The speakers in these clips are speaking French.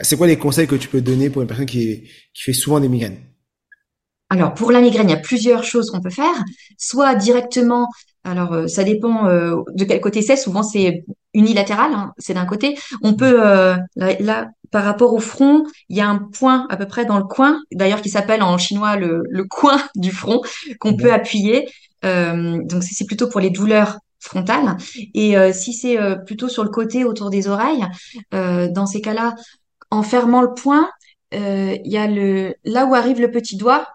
C'est quoi les conseils que tu peux donner pour une personne qui, qui fait souvent des migraines? Alors pour la migraine, il y a plusieurs choses qu'on peut faire. Soit directement, alors euh, ça dépend euh, de quel côté c'est. Souvent c'est unilatéral, hein, c'est d'un côté. On peut euh, là, par rapport au front, il y a un point à peu près dans le coin, d'ailleurs qui s'appelle en chinois le, le coin du front qu'on peut appuyer. donc c'est plutôt pour les douleurs frontales. Et si c'est plutôt sur le côté autour des oreilles, dans ces cas-là, en fermant le poing, il y a le là où arrive le petit doigt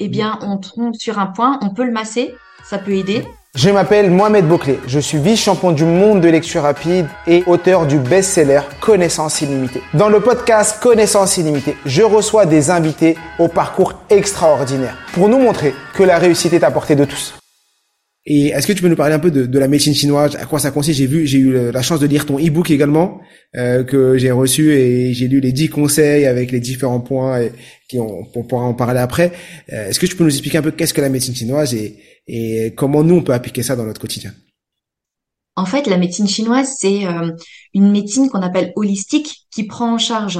eh bien, on tombe sur un point, on peut le masser, ça peut aider. Je m'appelle Mohamed Bouclé, je suis vice-champion du monde de lecture rapide et auteur du best-seller Connaissance illimitée. Dans le podcast Connaissance illimitée, je reçois des invités au parcours extraordinaire pour nous montrer que la réussite est à portée de tous. Et est-ce que tu peux nous parler un peu de, de, la médecine chinoise, à quoi ça consiste? J'ai vu, j'ai eu la chance de lire ton e-book également euh, que j'ai reçu et j'ai lu les dix conseils avec les différents points et qui on, on pourra en parler après. Euh, est-ce que tu peux nous expliquer un peu qu'est-ce que la médecine chinoise et, et comment nous on peut appliquer ça dans notre quotidien? En fait, la médecine chinoise c'est euh, une médecine qu'on appelle holistique qui prend en charge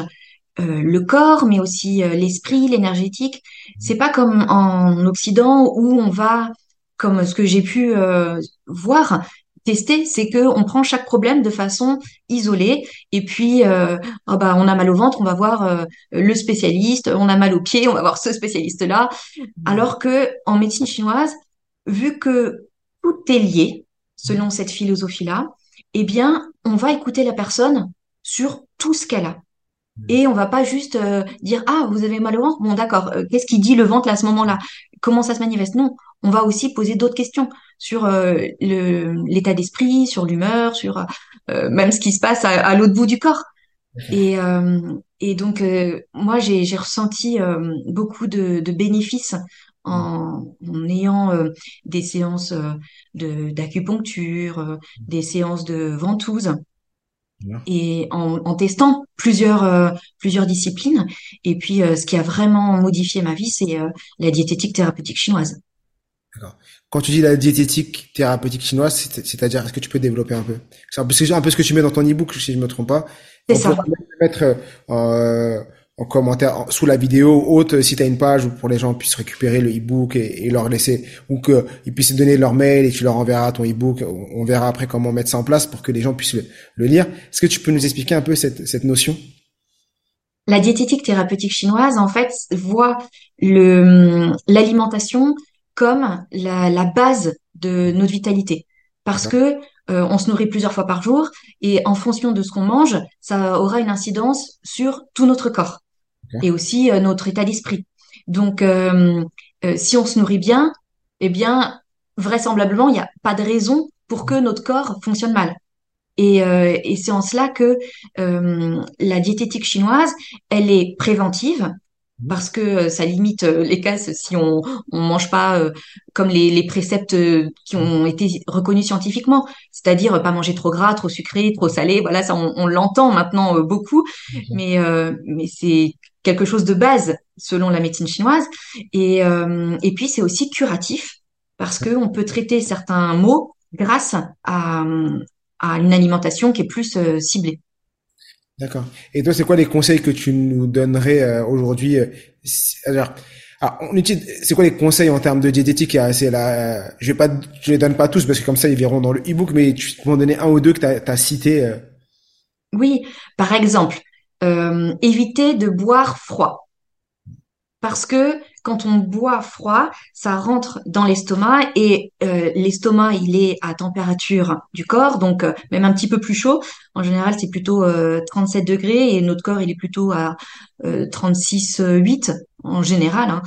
euh, le corps, mais aussi euh, l'esprit, l'énergétique. C'est pas comme en Occident où on va comme ce que j'ai pu euh, voir, tester, c'est que on prend chaque problème de façon isolée et puis euh, oh bah on a mal au ventre, on va voir euh, le spécialiste, on a mal aux pieds, on va voir ce spécialiste là. Mmh. Alors que en médecine chinoise, vu que tout est lié selon cette philosophie là, eh bien on va écouter la personne sur tout ce qu'elle a. Mmh. Et on va pas juste dire ah vous avez mal au ventre? Bon d'accord qu'est-ce qui dit le ventre à ce moment-là? Comment ça se manifeste. Non on va aussi poser d'autres questions sur euh, l'état d'esprit, sur l'humeur, sur euh, même ce qui se passe à, l'autre bout du corps. Et, euh, et donc, moi, j'ai ressenti beaucoup de, bénéfices en, ayant des séances d'acupuncture, des séances de ventouse et en, en, testant plusieurs plusieurs disciplines et puis ce qui a vraiment modifié ma vie c'est la diététique thérapeutique chinoise D'accord. Quand tu dis la diététique thérapeutique chinoise, c'est-à-dire, est-ce que tu peux développer un peu? C'est un peu, ce que tu mets dans ton e-book, si je me trompe pas. C'est ça. mettre euh, en commentaire sous la vidéo haute si tu as une page où pour les gens puissent récupérer le e-book et, leur laisser ou qu'ils puissent donner leur mail et tu leur enverras ton e-book. On verra après comment mettre ça en place pour que les gens puissent le, lire. Est-ce que tu peux nous expliquer un peu cette, cette notion? La diététique thérapeutique chinoise, en fait, voit le l'alimentation comme la, base de notre vitalité. Parce que euh, on se nourrit plusieurs fois par jour et en fonction de ce qu'on mange, ça aura une incidence sur tout notre corps et aussi euh, notre état d'esprit. Donc, euh, si on se nourrit bien, eh bien, vraisemblablement, il n'y a pas de raison pour que notre corps fonctionne mal. Et, et c'est en cela que la diététique chinoise, elle est préventive, parce que euh, ça limite euh, les casses si on on mange pas euh, comme les, les préceptes qui ont été reconnus scientifiquement, c'est-à-dire pas manger trop gras, trop sucré, trop salé. Voilà, ça on, l'entend maintenant beaucoup, mais mais c'est quelque chose de base selon la médecine chinoise. Et et puis c'est aussi curatif parce que on peut traiter certains maux grâce à à une alimentation qui est plus ciblée. D'accord. Et toi, c'est quoi les conseils que tu nous donnerais euh, aujourd'hui euh, alors, on utilise, c'est quoi les conseils en termes de diététique? C'est là, euh, je vais pas, je les donne pas tous parce que comme ça ils verront dans le e-book, mais tu peux en donner un ou deux que tu as, cité. Oui, par exemple, éviter de boire froid parce que quand on boit froid, ça rentre dans l'estomac et euh, l'estomac, il est à température du corps, donc euh, même un petit peu plus chaud. En général, c'est plutôt 37 euh, degrés et notre corps, il est plutôt à 36,8 en général. Hein.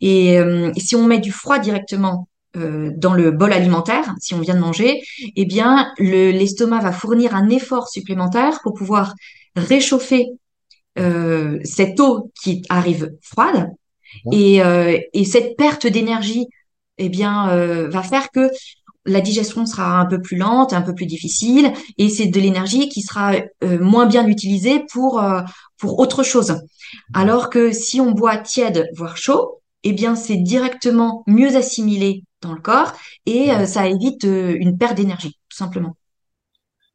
Et, si on met du froid directement dans le bol alimentaire, si on vient de manger, eh bien, l'estomac va fournir un effort supplémentaire pour pouvoir réchauffer cette eau qui arrive froide et, et cette perte d'énergie eh bien va faire que la digestion sera un peu plus lente, un peu plus difficile, et c'est de l'énergie qui sera moins bien utilisée pour pour autre chose. Alors que si on boit tiède, voire chaud, eh bien, c'est directement mieux assimilé dans le corps et euh, ça évite euh, une perte d'énergie, tout simplement.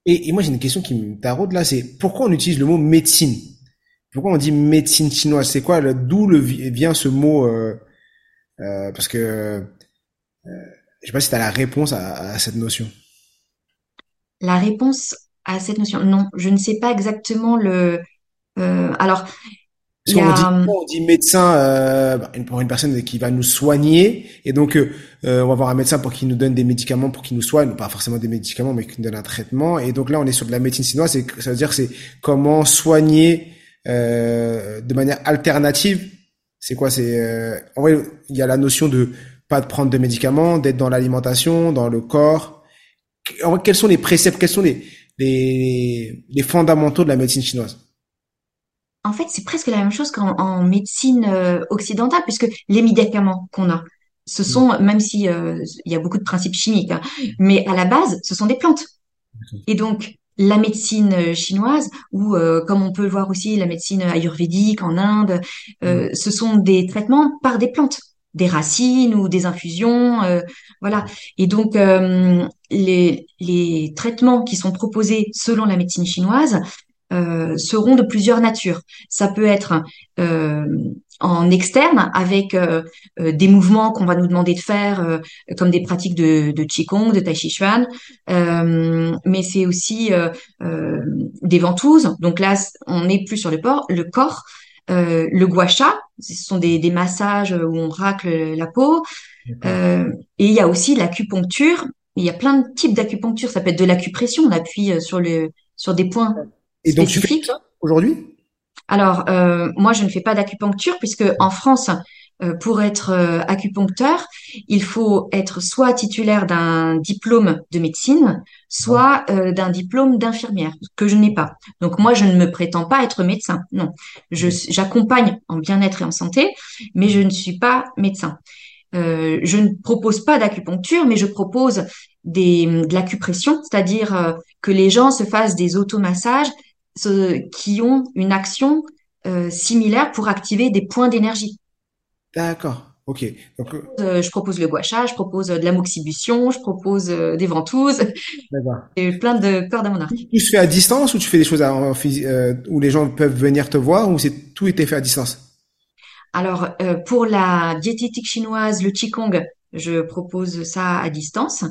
Et, moi, j'ai une question qui me taraude là, c'est pourquoi on utilise le mot médecine? Pourquoi on dit médecine chinoise? C'est quoi D'où vient ce mot euh, Parce que je sais pas si tu as la réponse à, cette notion. La réponse à cette notion, non, je ne sais pas exactement le. alors, parce dit, on dit médecin euh, pour une personne qui va nous soigner, et donc euh, euh, on va voir un médecin pour qu'il nous donne des médicaments pour qu'il nous soigne, pas forcément des médicaments, mais qu'il nous donne un traitement. Et donc là, on est sur de la médecine chinoise, ça veut dire c'est comment soigner euh, de manière alternative. C'est quoi C'est en vrai, il y a la notion de pas de prendre de médicaments, d'être dans l'alimentation, dans le corps. En vrai, quels sont les préceptes, quels sont les, les, les fondamentaux de la médecine chinoise? En fait, c'est presque la même chose qu'en médecine euh, occidentale, puisque les médicaments qu'on a, ce sont, mm. même si euh, il y a beaucoup de principes chimiques, hein, mais à la base, ce sont des plantes. Et donc, la médecine euh, chinoise, ou comme on peut le voir aussi, la médecine ayurvédique en Inde, mm. ce sont des traitements par des plantes, des racines ou des infusions, voilà. Et donc, les, les traitements qui sont proposés selon la médecine chinoise euh, seront de plusieurs natures. Ça peut être euh, en externe avec euh, des mouvements qu'on va nous demander de faire, comme des pratiques de, de qigong, de tai chi chuan, mais c'est aussi des ventouses. Donc là, on est plus sur le, port, le corps. le gua sha, ce sont des, des, massages où on racle la peau. et il y a aussi l'acupuncture. Il y a plein de types d'acupuncture. Ça peut être de l'acupression. On appuie sur le sur des points et donc, tu fais ça aujourd'hui? Alors, euh, moi, je ne fais pas d'acupuncture puisque en France, euh, pour être euh, acupuncteur, il faut être soit titulaire d'un diplôme de médecine, soit d'un diplôme d'infirmière, que je n'ai pas. Donc moi, je ne me prétends pas être médecin. Non, j'accompagne en bien-être et en santé, mais je ne suis pas médecin. je ne propose pas d'acupuncture, mais je propose des, de l'acupression, c'est-à-dire que les gens se fassent des automassages qui ont une action euh, similaire pour activer des points d'énergie. D'accord. Ok. Donc, euh, euh, je propose le gua sha, je propose de la moxibution, je propose des ventouses. D'accord. Et plein de cordes à mon arc. Tu fais à distance ou tu fais des choses en, où les gens peuvent venir te voir ou c'est tout été fait à distance? Alors pour la diététique chinoise, le qigong, je propose ça à distance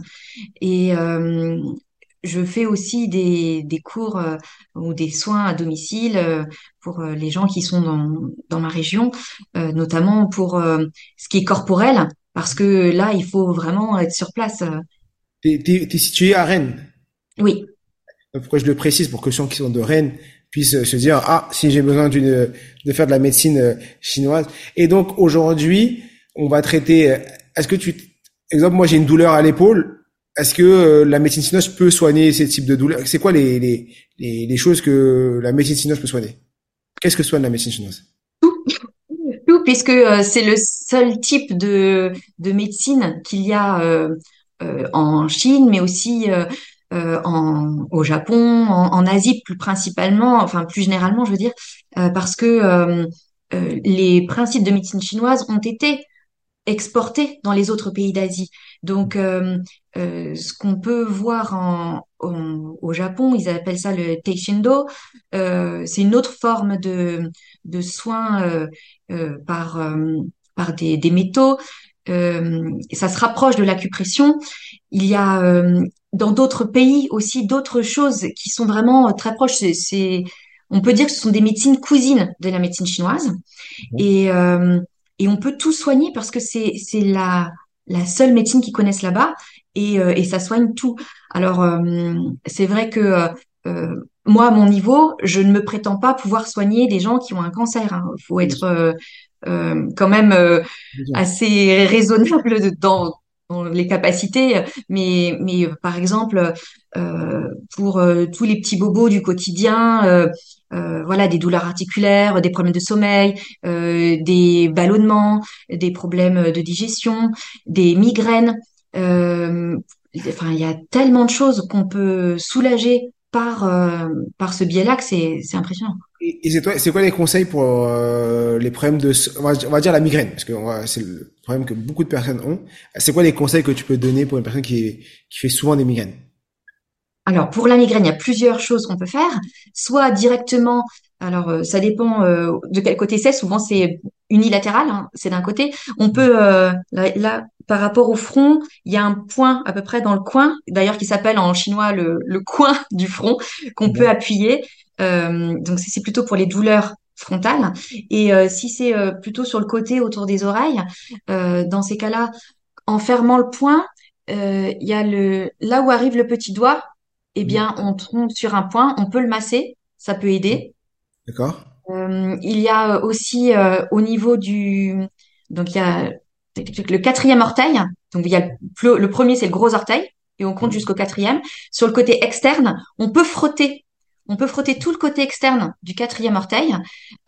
et je fais aussi des, des cours euh, ou des soins à domicile euh, pour euh, les gens qui sont dans, dans ma région, notamment pour ce qui est corporel, parce que là, il faut vraiment être sur place. Tu es, situé à Rennes? Oui. Pourquoi je le précise Pour que ceux qui sont de Rennes puissent se dire, ah, si j'ai besoin d'une de faire de la médecine chinoise. Et donc, aujourd'hui, on va traiter... Est-ce que tu... Exemple, moi, j'ai une douleur à l'épaule est-ce que euh, la médecine chinoise peut soigner ces types de douleurs? C'est quoi les, les, les, choses que la médecine chinoise peut soigner? Qu'est-ce que soigne la médecine chinoise Tout, tout puisque euh, c'est le seul type de, de médecine qu'il y a euh, en Chine, mais aussi en, au Japon, en, Asie plus principalement, enfin plus généralement, je veux dire, parce que les principes de médecine chinoise ont été exportés dans les autres pays d'Asie. Donc, euh, euh, ce qu'on peut voir en, au Japon, ils appellent ça le teishindo. Euh, c'est une autre forme de, de soins euh, euh par, euh, par des, des métaux. ça se rapproche de l'acupression. Il y a dans d'autres pays aussi d'autres choses qui sont vraiment très proches. C'est, on peut dire que ce sont des médecines cousines de la médecine chinoise. Mmh. Et, et on peut tout soigner parce que c'est, c'est la, la seule médecine qu'ils connaissent là-bas et, euh, et ça soigne tout. Alors euh, c'est vrai que euh, moi à mon niveau, je ne me prétends pas pouvoir soigner des gens qui ont un cancer. Il hein. faut être quand même assez raisonnable dans les capacités, mais, mais par exemple, euh, pour euh, tous les petits bobos du quotidien, euh, voilà, des douleurs articulaires, des problèmes de sommeil, des ballonnements, des problèmes de digestion, des migraines. enfin, il y a tellement de choses qu'on peut soulager par par ce biais-là que c'est impressionnant. Et, c'est, c'est quoi les conseils pour euh, les problèmes de, on va, dire la migraine, parce que c'est le problème que beaucoup de personnes ont. C'est quoi les conseils que tu peux donner pour une personne qui, qui fait souvent des migraines? Alors pour la migraine, il y a plusieurs choses qu'on peut faire. Soit directement, alors euh, ça dépend euh, de quel côté c'est. Souvent c'est unilatéral, hein, c'est d'un côté. On peut là, par rapport au front, il y a un point à peu près dans le coin, d'ailleurs qui s'appelle en chinois le, le coin du front, qu'on peut appuyer euh, donc c'est plutôt pour les douleurs frontales. Et euh, si c'est euh, plutôt sur le côté autour des oreilles, dans ces cas-là, en fermant le point, il y a le là où arrive le petit doigt, eh bien on tombe sur un point, on peut le masser, ça peut aider. D'accord. il y a aussi au niveau du donc il y a le quatrième orteil. Donc il y a le, le premier c'est le gros orteil et on compte jusqu'au quatrième. Sur le côté externe, on peut frotter on peut frotter tout le côté externe du quatrième orteil.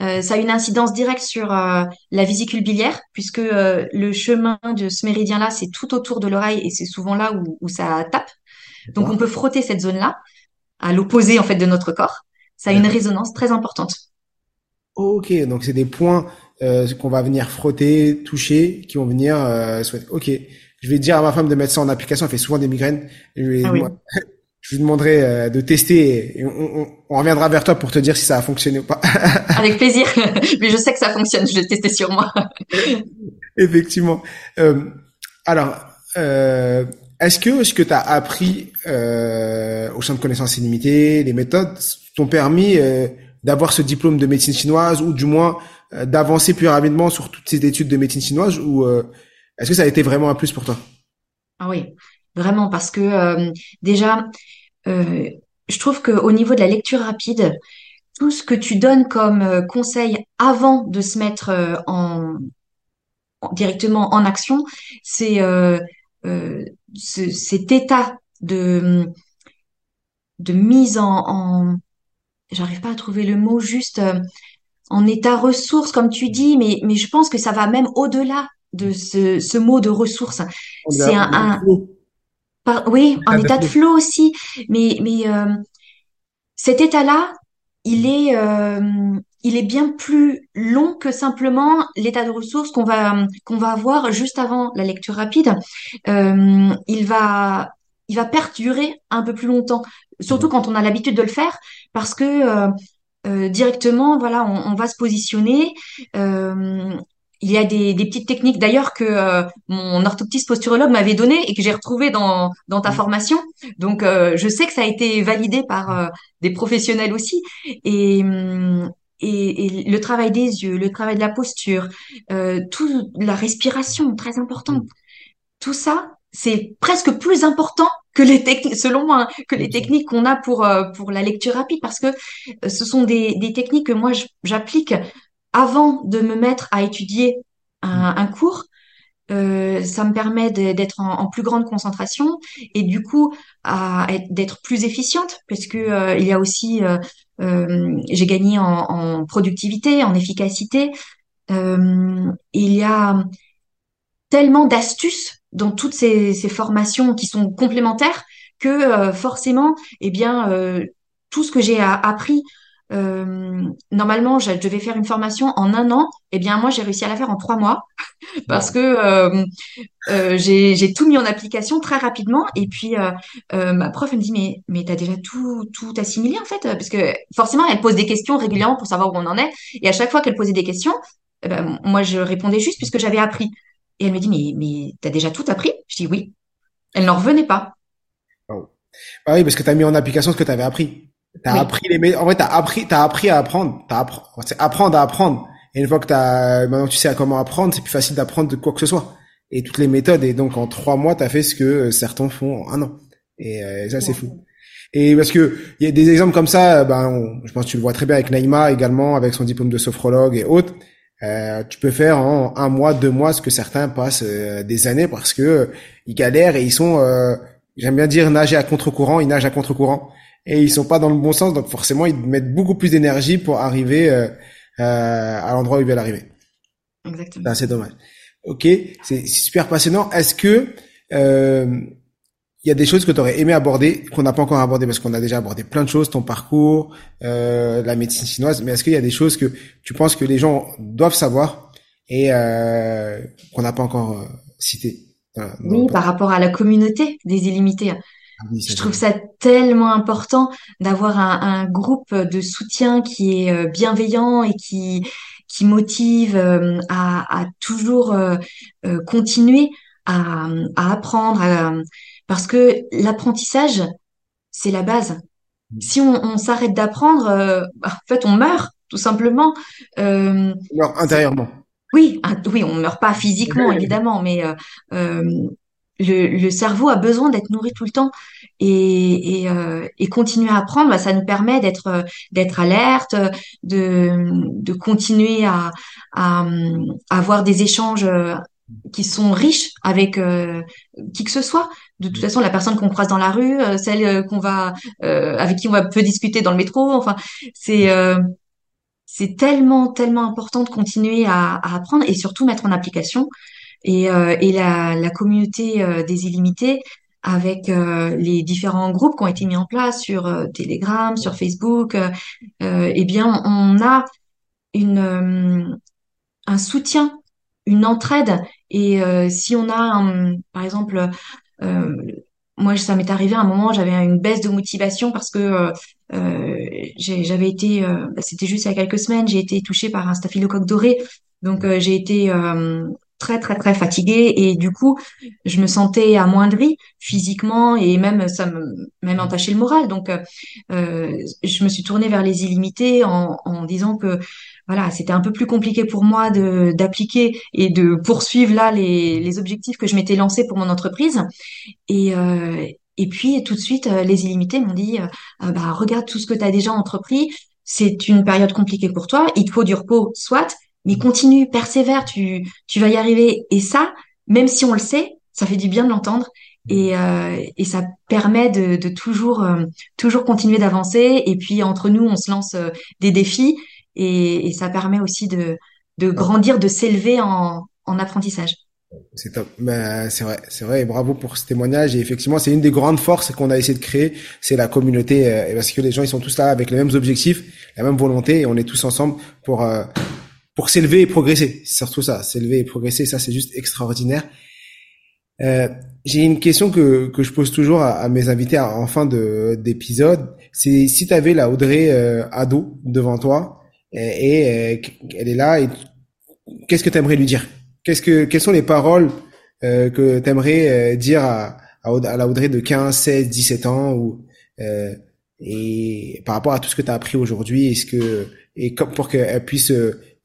Euh, ça a une incidence directe sur euh, la vésicule biliaire, puisque euh, le chemin de ce méridien-là, c'est tout autour de l'oreille et c'est souvent là où, ça tape. Donc on peut frotter cette zone-là, à l'opposé en fait de notre corps. Ça a une résonance très importante. Ok, donc c'est des points qu'on va venir frotter, toucher, qui vont venir. Ok, je vais dire à ma femme de mettre ça en application. Elle fait souvent des migraines. ah oui je vous demanderai euh, de tester et on, on, reviendra vers toi pour te dire si ça a fonctionné ou pas. Avec plaisir, mais je sais que ça fonctionne, je vais tester sur moi. Effectivement. Euh, alors, euh, est-ce que ce que tu as appris euh, au centre de connaissances illimitées, les méthodes t'ont permis euh, d'avoir ce diplôme de médecine chinoise ou du moins d'avancer plus rapidement sur toutes ces études de médecine chinoise ou est-ce que ça a été vraiment un plus pour toi? Ah oui, vraiment parce que euh, déjà, euh, je trouve qu'au niveau de la lecture rapide, tout ce que tu donnes comme euh, conseil avant de se mettre en, directement en action, c'est cet état de de mise en, en j'arrive pas à trouver le mot juste en état ressource comme tu dis mais mais je pense que ça va même au-delà de ce, ce mot de ressource. C'est un, un, oui, en état de flow aussi. Mais, mais euh, cet état-là, il est, euh, il est bien plus long que simplement l'état de ressources qu'on va, qu'on va avoir juste avant la lecture rapide. Euh, il va, il va perdurer un peu plus longtemps, surtout quand on a l'habitude de le faire, parce que directement, voilà, on, on, va se positionner. Euh, il y a des, des petites techniques d'ailleurs que euh, mon orthoptiste posturologue m'avait donné et que j'ai retrouvé dans, dans ta mm. formation. Donc euh, je sais que ça a été validé par euh, des professionnels aussi. Et, mm, et, et, le travail des yeux, le travail de la posture, tout la respiration, très important. Mm. Tout ça, c'est presque plus important que les techniques, selon moi, hein, que les techniques qu'on a pour pour la lecture rapide, parce que ce sont des, des techniques que moi j'applique avant de me mettre à étudier un, cours, euh, ça me permet d'être en, plus grande concentration et du coup d'être plus efficiente parce que euh, il y a aussi euh, j'ai gagné en, productivité, en efficacité. il y a tellement d'astuces dans toutes ces, ces, formations qui sont complémentaires que forcément, eh bien, tout ce que j'ai appris euh, normalement, je devais faire une formation en un an. Eh bien, moi, j'ai réussi à la faire en trois mois parce que euh, euh, j'ai tout mis en application très rapidement. Et puis, ma prof elle me dit mais mais t'as déjà tout tout assimilé en fait? Parce que forcément, elle pose des questions régulièrement pour savoir où on en est. Et à chaque fois qu'elle posait des questions, eh ben, moi, je répondais juste puisque j'avais appris. Et elle me dit mais mais t'as déjà tout appris? Je dis oui. Elle n'en revenait pas. Oh. Ah oui, parce que tu as mis en application ce que tu avais appris. T'as appris les en vrai t'as appris t'as appris à apprendre t'as appris c'est apprendre à apprendre. Et une fois que t'as maintenant tu sais comment apprendre c'est plus facile d'apprendre de quoi que ce soit. Et toutes les méthodes et donc en trois mois t'as fait ce que euh, certains font en un an. Et euh, ça c'est fou. Et parce que il y a des exemples comme ça ben je pense que tu le vois très bien avec Naïma également avec son diplôme de sophrologue et autres. Euh, tu peux faire en un mois, deux mois, ce que certains passent euh, des années parce que ils galèrent et ils sont, j'aime bien dire, nager à contre-courant, ils nagent à contre-courant et ils sont pas dans le bon sens, donc forcément ils mettent beaucoup plus d'énergie pour arriver à l'endroit où ils veulent arriver. Exactement. C'est dommage. Ok, c'est super passionnant. Est-ce que il y a des choses que tu aurais aimé aborder qu'on n'a pas encore abordé parce qu'on a déjà abordé plein de choses, ton parcours, euh, la médecine chinoise. Mais est-ce qu'il y a des choses que tu penses que les gens doivent savoir et euh, qu'on n'a pas encore euh, citées Oui, par rapport à la communauté des illimités. Ah Je trouve ça tellement important d'avoir un, un, groupe de soutien qui est euh, bienveillant et qui qui motive euh, à, à toujours euh, continuer à, à apprendre, à, parce que l'apprentissage, c'est la base. Mm. Si on, s'arrête d'apprendre, euh, en fait, on meurt, tout simplement. Euh, on meurt intérieurement. Oui, oui, on meurt pas physiquement, évidemment, mais euh, le, le, cerveau a besoin d'être nourri tout le temps et, et, euh, et continuer à apprendre, bah, ça nous permet d'être d'être alerte, de, de continuer à, à, à avoir des échanges qui sont riches avec euh, qui que ce soit. De toute façon, la personne qu'on croise dans la rue, euh, celle euh, qu'on va avec qui on va peut discuter dans le métro, enfin, c'est c'est tellement tellement important de continuer à, à, apprendre et surtout mettre en application. Et, et la, la communauté des illimités avec les différents groupes qui ont été mis en place sur Telegram, sur Facebook, eh bien, on a une un soutien une entraide. Et euh, si on a, par exemple, euh, moi, ça m'est arrivé à un moment, j'avais une baisse de motivation parce que euh, euh j'avais été, bah, c'était juste il y a quelques semaines, j'ai été touchée par un staphylocoque doré. Donc j'ai été très très très fatiguée. Et du coup je me sentais amoindrie physiquement et même ça me même entaché le moral. Donc euh, je me suis tournée vers les illimités en, en disant que voilà c'était un peu plus compliqué pour moi de d'appliquer et de poursuivre là les, les objectifs que je m'étais lancés pour mon entreprise. Et euh, et puis tout de suite les illimités m'ont dit euh, bah regarde tout ce que tu as déjà entrepris. C'est une période compliquée pour toi. Il te faut du repos soit mais continue, persévère, tu, tu vas y arriver. Et ça, même si on le sait, ça fait du bien de l'entendre et, euh, et ça permet de, de toujours, euh, toujours continuer d'avancer. Et puis entre nous, on se lance euh, des défis et, et, ça permet aussi de, de grandir, de s'élever en, en apprentissage. C'est top. Ben, c'est vrai, c'est vrai. Et bravo pour ce témoignage. Et effectivement, c'est une des grandes forces qu'on a essayé de créer, c'est la communauté, parce que les gens ils sont tous là avec les mêmes objectifs, la même volonté, et on est tous ensemble pour pour s'élever et progresser. C'est surtout ça, s'élever et progresser, ça c'est juste extraordinaire. Euh, j'ai une question que, que je pose toujours à, mes invités en fin de d'épisode. C'est si tu avais la Audrey euh, ado devant toi et, euh, elle est là et qu'est-ce que tu aimerais lui dire? Qu'est-ce que quelles sont les paroles euh, que tu aimerais euh, dire à, à, la Audrey de 15, 16, 17 ans ou et par rapport à tout ce que tu as appris aujourd'hui, est-ce que et comme pour qu'elle puisse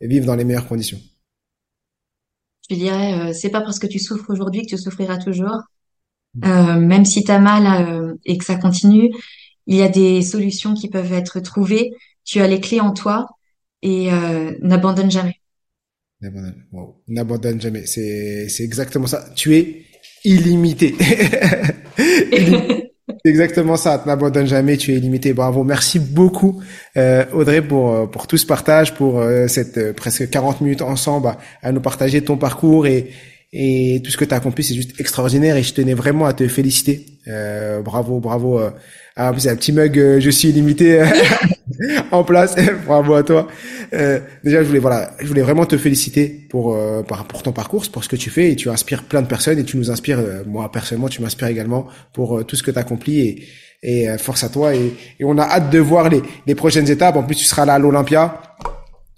vivre dans les meilleures conditions Je dirais, euh, c'est pas parce que tu souffres aujourd'hui que tu souffriras toujours. Euh, même si tu as mal euh, et que ça continue, il y a des solutions qui peuvent être trouvées. Tu as les clés en toi et n'abandonne jamais. N'abandonne jamais. C'est, c'est exactement ça. Tu es illimité. C'est exactement ça. N'abandonne jamais, tu es illimité. Bravo. Merci beaucoup, euh, Audrey, pour, euh, pour tout ce partage, pour euh, cette presque 40 minutes ensemble à, nous partager ton parcours et, et tout ce que tu as accompli. C'est juste extraordinaire et je tenais vraiment à te féliciter. bravo, bravo. Ah, c'est un petit mug, je suis illimité en place. bravo à toi. Euh, déjà, je voulais voilà, je voulais vraiment te féliciter pour euh, pour ton parcours, pour ce que tu fais et tu inspires plein de personnes et tu nous inspires. Euh, moi personnellement, tu m'inspires également pour tout ce que tu as accompli et et force à toi et, et on a hâte de voir les les prochaines étapes. En plus, tu seras là à l'Olympia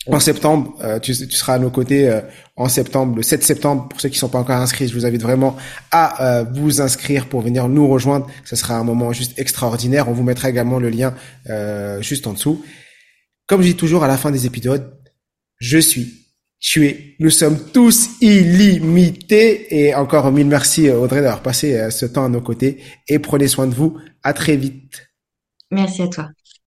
en septembre, tu, tu, seras à nos côtés en septembre, le 7 septembre. Pour ceux qui sont pas encore inscrits, je vous invite vraiment à vous inscrire pour venir nous rejoindre. Ce sera un moment juste extraordinaire. On vous mettra également le lien juste en dessous. Comme je dis toujours à la fin des épisodes, je suis, tu es, nous sommes tous illimités. Et encore mille merci Audrey d'avoir passé euh, ce temps à nos côtés. Et prenez soin de vous. À très vite. Merci à toi.